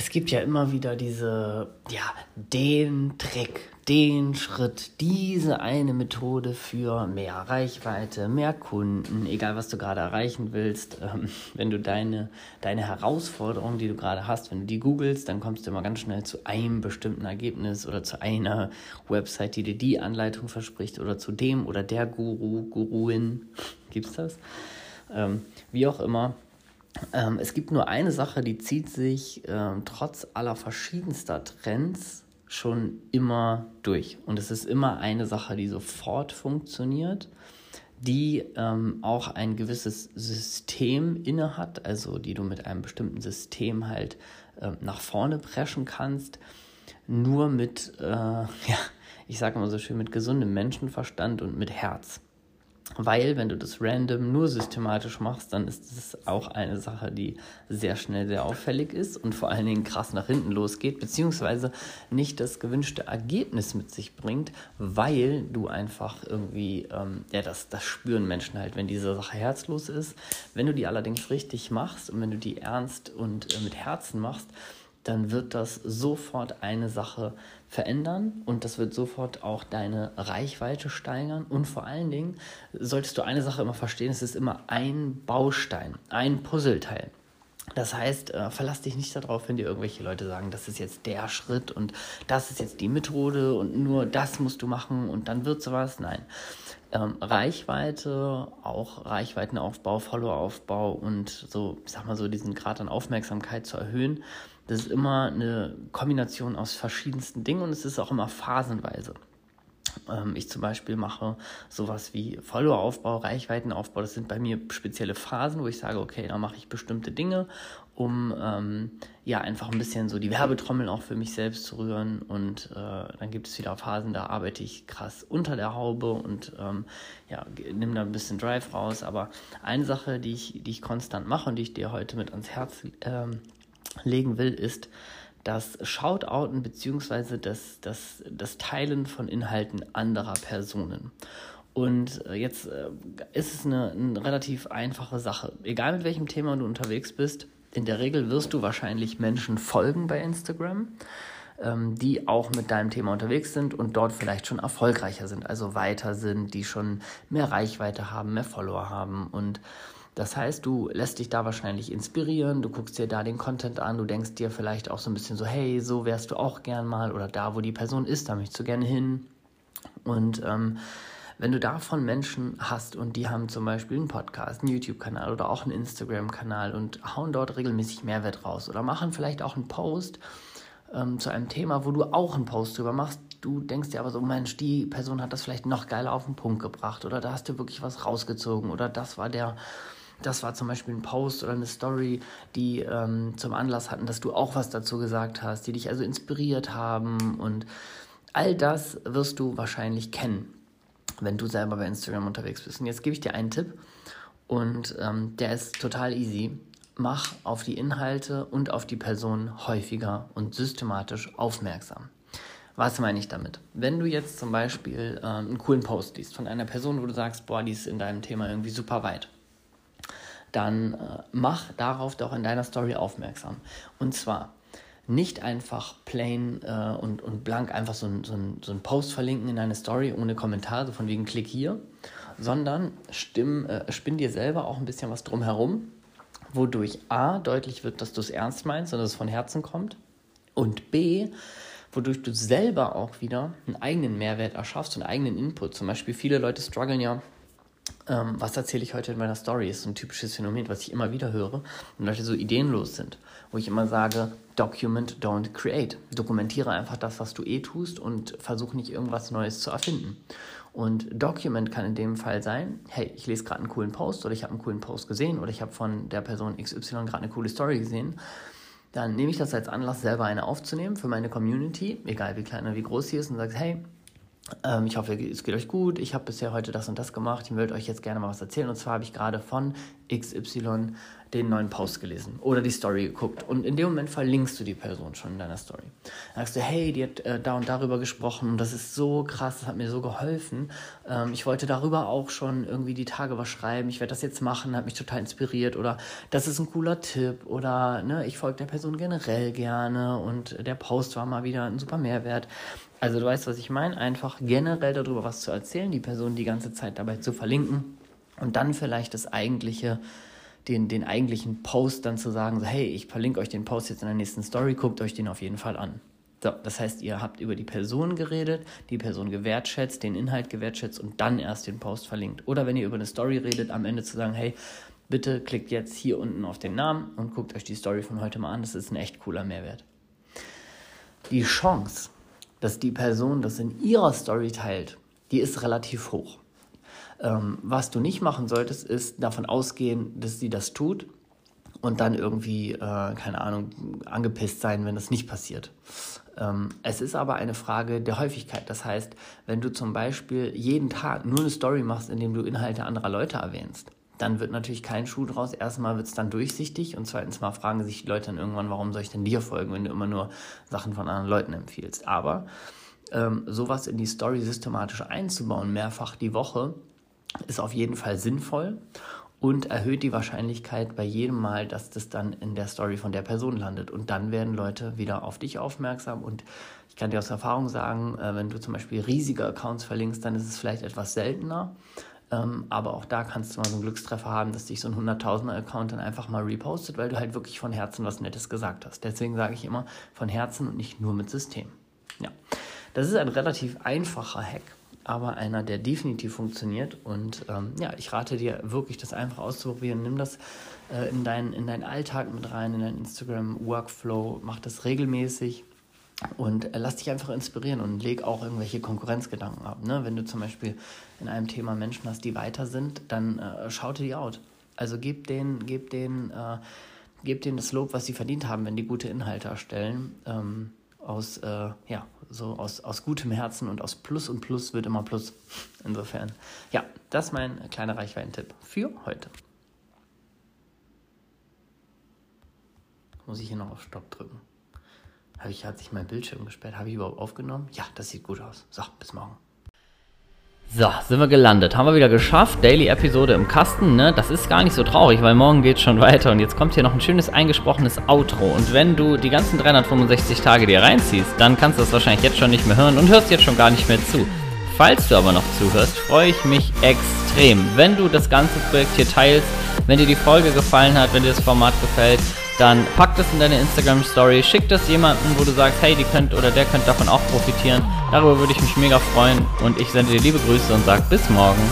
es gibt ja immer wieder diese, ja, den Trick, den Schritt, diese eine Methode für mehr Reichweite, mehr Kunden, egal was du gerade erreichen willst. Ähm, wenn du deine, deine Herausforderung, die du gerade hast, wenn du die googelst, dann kommst du immer ganz schnell zu einem bestimmten Ergebnis oder zu einer Website, die dir die Anleitung verspricht oder zu dem oder der Guru, Guruin. Gibt's das? Ähm, wie auch immer ähm, es gibt nur eine Sache, die zieht sich ähm, trotz aller verschiedenster Trends schon immer durch. Und es ist immer eine Sache, die sofort funktioniert, die ähm, auch ein gewisses System innehat, also die du mit einem bestimmten System halt äh, nach vorne preschen kannst. Nur mit, äh, ja, ich sage mal so schön, mit gesundem Menschenverstand und mit Herz. Weil, wenn du das random nur systematisch machst, dann ist es auch eine Sache, die sehr schnell sehr auffällig ist und vor allen Dingen krass nach hinten losgeht, beziehungsweise nicht das gewünschte Ergebnis mit sich bringt, weil du einfach irgendwie, ähm, ja, das, das spüren Menschen halt, wenn diese Sache herzlos ist. Wenn du die allerdings richtig machst und wenn du die ernst und äh, mit Herzen machst, dann wird das sofort eine Sache verändern und das wird sofort auch deine Reichweite steigern. Und vor allen Dingen solltest du eine Sache immer verstehen, es ist immer ein Baustein, ein Puzzleteil. Das heißt, äh, verlass dich nicht darauf, wenn dir irgendwelche Leute sagen, das ist jetzt der Schritt und das ist jetzt die Methode und nur das musst du machen und dann wird sowas. Nein. Ähm, Reichweite, auch Reichweitenaufbau, Followeraufbau und so, ich sag mal so, diesen Grad an Aufmerksamkeit zu erhöhen, das ist immer eine Kombination aus verschiedensten Dingen und es ist auch immer phasenweise. Ähm, ich zum Beispiel mache sowas wie Followeraufbau, Reichweitenaufbau. Das sind bei mir spezielle Phasen, wo ich sage, okay, da mache ich bestimmte Dinge, um ähm, ja einfach ein bisschen so die Werbetrommeln auch für mich selbst zu rühren. Und äh, dann gibt es wieder Phasen, da arbeite ich krass unter der Haube und ähm, ja, nehme da ein bisschen Drive raus. Aber eine Sache, die ich, die ich konstant mache und die ich dir heute mit ans Herz ähm, legen will, ist das Shoutouten bzw. Das, das, das Teilen von Inhalten anderer Personen. Und äh, jetzt äh, ist es eine, eine relativ einfache Sache. Egal mit welchem Thema du unterwegs bist, in der Regel wirst du wahrscheinlich Menschen folgen bei Instagram, ähm, die auch mit deinem Thema unterwegs sind und dort vielleicht schon erfolgreicher sind, also weiter sind, die schon mehr Reichweite haben, mehr Follower haben und das heißt, du lässt dich da wahrscheinlich inspirieren, du guckst dir da den Content an, du denkst dir vielleicht auch so ein bisschen so, hey, so wärst du auch gern mal oder da, wo die Person ist, da möchtest du gerne hin. Und ähm, wenn du davon Menschen hast und die haben zum Beispiel einen Podcast, einen YouTube-Kanal oder auch einen Instagram-Kanal und hauen dort regelmäßig Mehrwert raus oder machen vielleicht auch einen Post ähm, zu einem Thema, wo du auch einen Post drüber machst, du denkst dir aber so, Mensch, die Person hat das vielleicht noch geiler auf den Punkt gebracht oder da hast du wirklich was rausgezogen oder das war der das war zum Beispiel ein Post oder eine Story, die ähm, zum Anlass hatten, dass du auch was dazu gesagt hast, die dich also inspiriert haben. Und all das wirst du wahrscheinlich kennen, wenn du selber bei Instagram unterwegs bist. Und jetzt gebe ich dir einen Tipp und ähm, der ist total easy. Mach auf die Inhalte und auf die Person häufiger und systematisch aufmerksam. Was meine ich damit? Wenn du jetzt zum Beispiel ähm, einen coolen Post liest von einer Person, wo du sagst, boah, die ist in deinem Thema irgendwie super weit dann äh, mach darauf doch in deiner Story aufmerksam. Und zwar nicht einfach plain äh, und, und blank einfach so ein, so, so ein Post verlinken in deine Story ohne Kommentar, so von wegen Klick hier, sondern stimm, äh, spinn dir selber auch ein bisschen was drumherum, wodurch A deutlich wird, dass du es ernst meinst und dass es von Herzen kommt und B wodurch du selber auch wieder einen eigenen Mehrwert erschaffst und einen eigenen Input. Zum Beispiel viele Leute strugglen ja ähm, was erzähle ich heute in meiner Story? Ist so ein typisches Phänomen, was ich immer wieder höre, wenn Leute so ideenlos sind. Wo ich immer sage, document, don't create. Dokumentiere einfach das, was du eh tust und versuche nicht irgendwas Neues zu erfinden. Und Document kann in dem Fall sein, hey, ich lese gerade einen coolen Post oder ich habe einen coolen Post gesehen oder ich habe von der Person XY gerade eine coole Story gesehen. Dann nehme ich das als Anlass, selber eine aufzunehmen für meine Community, egal wie klein oder wie groß sie ist, und sage, hey, ähm, ich hoffe, es geht euch gut. Ich habe bisher heute das und das gemacht. Ich würde euch jetzt gerne mal was erzählen. Und zwar habe ich gerade von XY den neuen Post gelesen oder die Story geguckt und in dem Moment verlinkst du die Person schon in deiner Story. Dann sagst du, hey, die hat äh, da und darüber gesprochen und das ist so krass, das hat mir so geholfen. Ähm, ich wollte darüber auch schon irgendwie die Tage was schreiben, ich werde das jetzt machen, hat mich total inspiriert oder das ist ein cooler Tipp oder ne, ich folge der Person generell gerne und der Post war mal wieder ein super Mehrwert. Also du weißt, was ich meine, einfach generell darüber was zu erzählen, die Person die ganze Zeit dabei zu verlinken und dann vielleicht das eigentliche den, den eigentlichen Post dann zu sagen, so, hey, ich verlinke euch den Post jetzt in der nächsten Story, guckt euch den auf jeden Fall an. So, das heißt, ihr habt über die Person geredet, die Person gewertschätzt, den Inhalt gewertschätzt und dann erst den Post verlinkt. Oder wenn ihr über eine Story redet, am Ende zu sagen, hey, bitte klickt jetzt hier unten auf den Namen und guckt euch die Story von heute mal an. Das ist ein echt cooler Mehrwert. Die Chance, dass die Person das in ihrer Story teilt, die ist relativ hoch. Ähm, was du nicht machen solltest, ist davon ausgehen, dass sie das tut und dann irgendwie, äh, keine Ahnung, angepisst sein, wenn das nicht passiert. Ähm, es ist aber eine Frage der Häufigkeit. Das heißt, wenn du zum Beispiel jeden Tag nur eine Story machst, in dem du Inhalte anderer Leute erwähnst, dann wird natürlich kein Schuh draus. Erstmal wird es dann durchsichtig und zweitens mal fragen sich die Leute dann irgendwann, warum soll ich denn dir folgen, wenn du immer nur Sachen von anderen Leuten empfiehlst. Aber ähm, sowas in die Story systematisch einzubauen, mehrfach die Woche, ist auf jeden Fall sinnvoll und erhöht die Wahrscheinlichkeit bei jedem Mal, dass das dann in der Story von der Person landet. Und dann werden Leute wieder auf dich aufmerksam. Und ich kann dir aus Erfahrung sagen, äh, wenn du zum Beispiel riesige Accounts verlinkst, dann ist es vielleicht etwas seltener. Ähm, aber auch da kannst du mal so einen Glückstreffer haben, dass dich so ein 100.000er-Account dann einfach mal repostet, weil du halt wirklich von Herzen was Nettes gesagt hast. Deswegen sage ich immer von Herzen und nicht nur mit System. Ja, das ist ein relativ einfacher Hack aber einer, der definitiv funktioniert. Und ähm, ja, ich rate dir wirklich, das einfach auszuprobieren. Nimm das äh, in, dein, in deinen Alltag mit rein, in deinen Instagram-Workflow, mach das regelmäßig. Und äh, lass dich einfach inspirieren und leg auch irgendwelche Konkurrenzgedanken ab. Ne? Wenn du zum Beispiel in einem Thema Menschen hast, die weiter sind, dann äh, schaute die out. Also gib denen, gib denen, äh, gib denen das Lob, was sie verdient haben, wenn die gute Inhalte erstellen. Ähm, aus, äh, ja, so aus, aus gutem Herzen und aus Plus und Plus wird immer Plus. Insofern, ja, das ist mein kleiner Reichweiten-Tipp für heute. Muss ich hier noch auf Stopp drücken? Habe ich, hat sich mein Bildschirm gesperrt? Habe ich überhaupt aufgenommen? Ja, das sieht gut aus. So, bis morgen. So, sind wir gelandet. Haben wir wieder geschafft. Daily-Episode im Kasten, ne? Das ist gar nicht so traurig, weil morgen geht schon weiter. Und jetzt kommt hier noch ein schönes eingesprochenes Outro. Und wenn du die ganzen 365 Tage dir reinziehst, dann kannst du das wahrscheinlich jetzt schon nicht mehr hören und hörst jetzt schon gar nicht mehr zu. Falls du aber noch zuhörst, freue ich mich extrem, wenn du das ganze Projekt hier teilst, wenn dir die Folge gefallen hat, wenn dir das Format gefällt dann pack das in deine Instagram Story, schick das jemandem, wo du sagst, hey, die könnt oder der könnte davon auch profitieren. Darüber würde ich mich mega freuen und ich sende dir liebe Grüße und sag bis morgen.